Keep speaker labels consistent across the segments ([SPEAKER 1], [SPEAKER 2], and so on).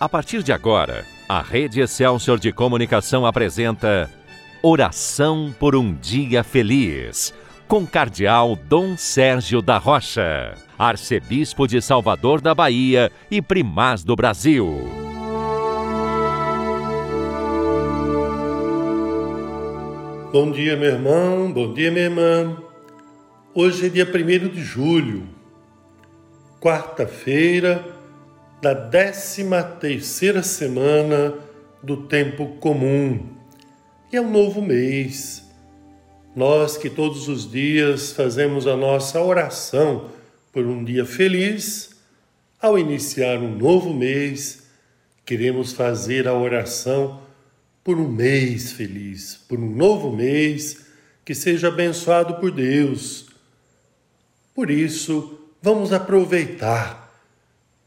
[SPEAKER 1] A partir de agora, a Rede Excelsior de Comunicação apresenta Oração por um Dia Feliz, com Cardeal Dom Sérgio da Rocha, Arcebispo de Salvador da Bahia e Primaz do Brasil.
[SPEAKER 2] Bom dia, meu irmão, bom dia, minha irmã. Hoje é dia 1 de julho, quarta-feira da décima terceira semana do tempo comum. E é um novo mês. Nós que todos os dias fazemos a nossa oração por um dia feliz, ao iniciar um novo mês, queremos fazer a oração por um mês feliz, por um novo mês que seja abençoado por Deus. Por isso, vamos aproveitar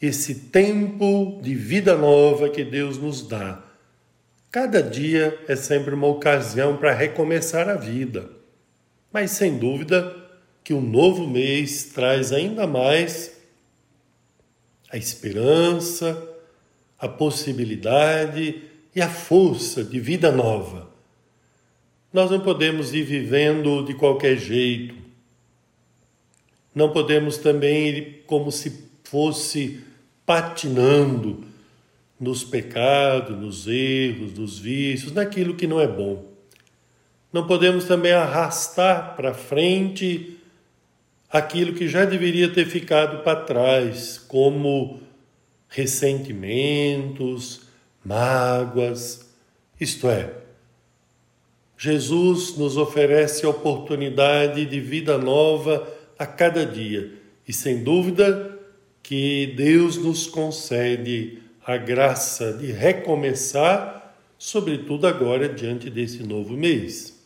[SPEAKER 2] esse tempo de vida nova que Deus nos dá. Cada dia é sempre uma ocasião para recomeçar a vida, mas sem dúvida que o um novo mês traz ainda mais a esperança, a possibilidade e a força de vida nova. Nós não podemos ir vivendo de qualquer jeito. Não podemos também ir como se fosse patinando nos pecados, nos erros, nos vícios, naquilo que não é bom. Não podemos também arrastar para frente aquilo que já deveria ter ficado para trás, como ressentimentos, mágoas. Isto é, Jesus nos oferece a oportunidade de vida nova a cada dia e, sem dúvida, que Deus nos concede a graça de recomeçar, sobretudo agora diante desse novo mês.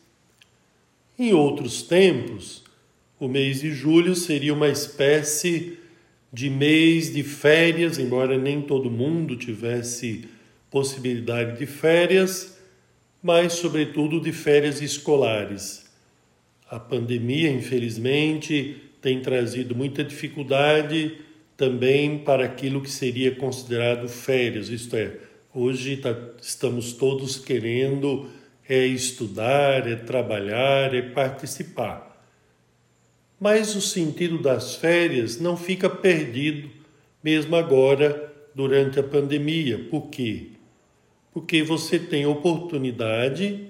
[SPEAKER 2] Em outros tempos, o mês de julho seria uma espécie de mês de férias, embora nem todo mundo tivesse possibilidade de férias, mas, sobretudo, de férias escolares. A pandemia, infelizmente, tem trazido muita dificuldade também para aquilo que seria considerado férias, isto é, hoje tá, estamos todos querendo é estudar, é trabalhar, é participar. Mas o sentido das férias não fica perdido, mesmo agora, durante a pandemia. Por quê? Porque você tem oportunidade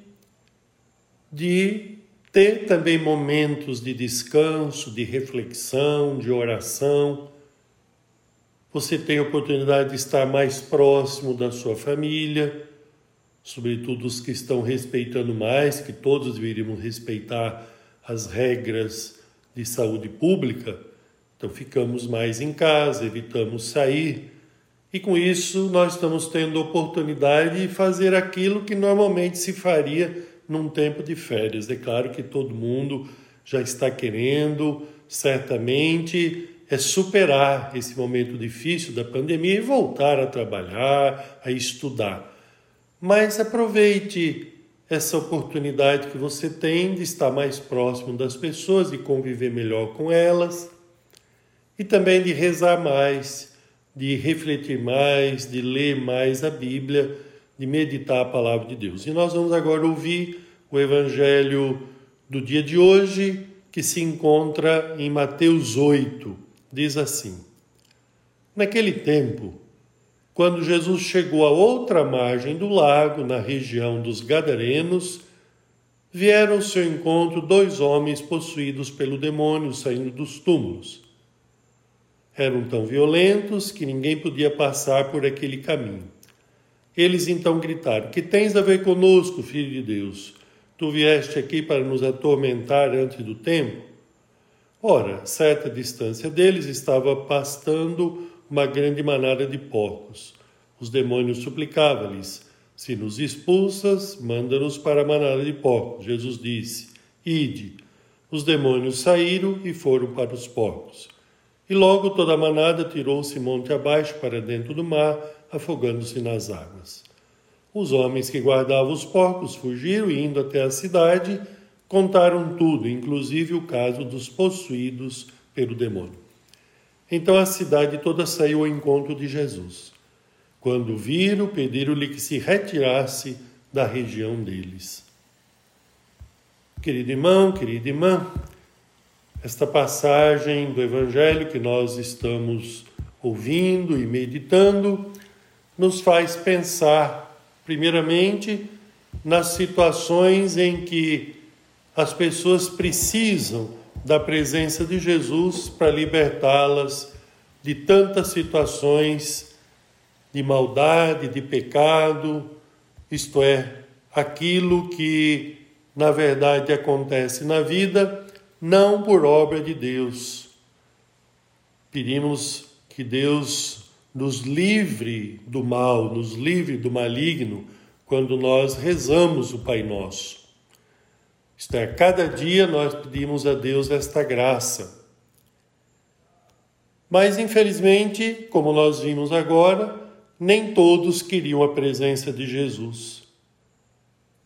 [SPEAKER 2] de ter também momentos de descanso, de reflexão, de oração você tem a oportunidade de estar mais próximo da sua família, sobretudo os que estão respeitando mais, que todos deveríamos respeitar as regras de saúde pública. Então ficamos mais em casa, evitamos sair. E com isso nós estamos tendo a oportunidade de fazer aquilo que normalmente se faria num tempo de férias. É claro que todo mundo já está querendo, certamente, é superar esse momento difícil da pandemia e voltar a trabalhar, a estudar. Mas aproveite essa oportunidade que você tem de estar mais próximo das pessoas, de conviver melhor com elas e também de rezar mais, de refletir mais, de ler mais a Bíblia, de meditar a palavra de Deus. E nós vamos agora ouvir o evangelho do dia de hoje, que se encontra em Mateus 8 diz assim: Naquele tempo, quando Jesus chegou à outra margem do lago, na região dos Gadarenos, vieram ao seu encontro dois homens possuídos pelo demônio saindo dos túmulos. Eram tão violentos que ninguém podia passar por aquele caminho. Eles então gritaram: Que tens a ver conosco, filho de Deus? Tu vieste aqui para nos atormentar antes do tempo? Ora, certa distância deles estava pastando uma grande manada de porcos. Os demônios suplicavam-lhes: Se nos expulsas, manda-nos para a manada de porcos. Jesus disse: Ide. Os demônios saíram e foram para os porcos. E logo toda a manada tirou-se monte abaixo para dentro do mar, afogando-se nas águas. Os homens que guardavam os porcos fugiram indo até a cidade, contaram tudo, inclusive o caso dos possuídos pelo demônio. Então a cidade toda saiu ao encontro de Jesus. Quando viram, pediram-lhe que se retirasse da região deles. Querido irmão, querida irmã, esta passagem do Evangelho que nós estamos ouvindo e meditando nos faz pensar, primeiramente, nas situações em que as pessoas precisam da presença de Jesus para libertá-las de tantas situações de maldade, de pecado, isto é, aquilo que na verdade acontece na vida não por obra de Deus. Pedimos que Deus nos livre do mal, nos livre do maligno, quando nós rezamos o Pai Nosso. Isto é, cada dia nós pedimos a Deus esta graça. Mas, infelizmente, como nós vimos agora, nem todos queriam a presença de Jesus.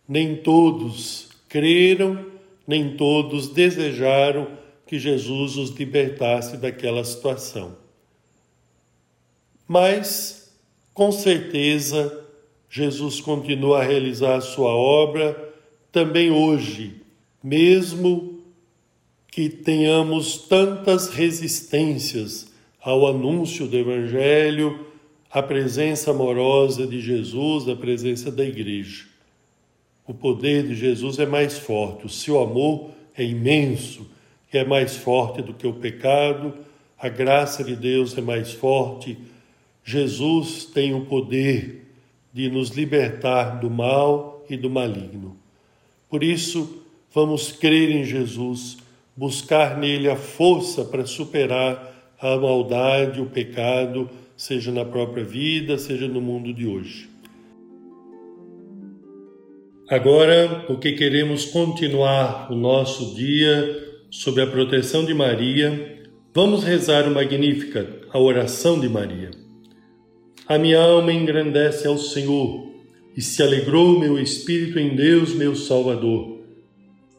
[SPEAKER 2] Nem todos creram, nem todos desejaram que Jesus os libertasse daquela situação. Mas, com certeza, Jesus continua a realizar a sua obra também hoje, mesmo que tenhamos tantas resistências ao anúncio do Evangelho, à presença amorosa de Jesus, à presença da Igreja. O poder de Jesus é mais forte, o seu amor é imenso, é mais forte do que o pecado, a graça de Deus é mais forte Jesus tem o poder de nos libertar do mal e do maligno. Por isso, vamos crer em Jesus, buscar nele a força para superar a maldade, o pecado, seja na própria vida, seja no mundo de hoje. Agora, porque queremos continuar o nosso dia sob a proteção de Maria, vamos rezar o Magnífica, a oração de Maria. A minha alma engrandece ao Senhor, e se alegrou meu espírito em Deus, meu Salvador,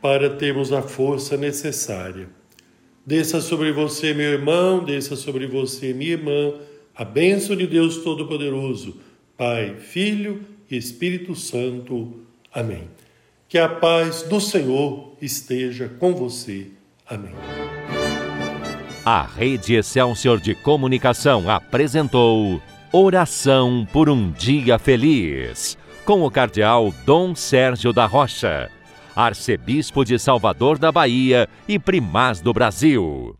[SPEAKER 2] para termos a força necessária. Desça sobre você, meu irmão, desça sobre você, minha irmã, a bênção de Deus Todo-Poderoso, Pai, Filho e Espírito Santo. Amém. Que a paz do Senhor esteja com você. Amém.
[SPEAKER 1] A Rede Excelsior de Comunicação apresentou Oração por um Dia Feliz, com o Cardeal Dom Sérgio da Rocha, Arcebispo de Salvador da Bahia e Primaz do Brasil.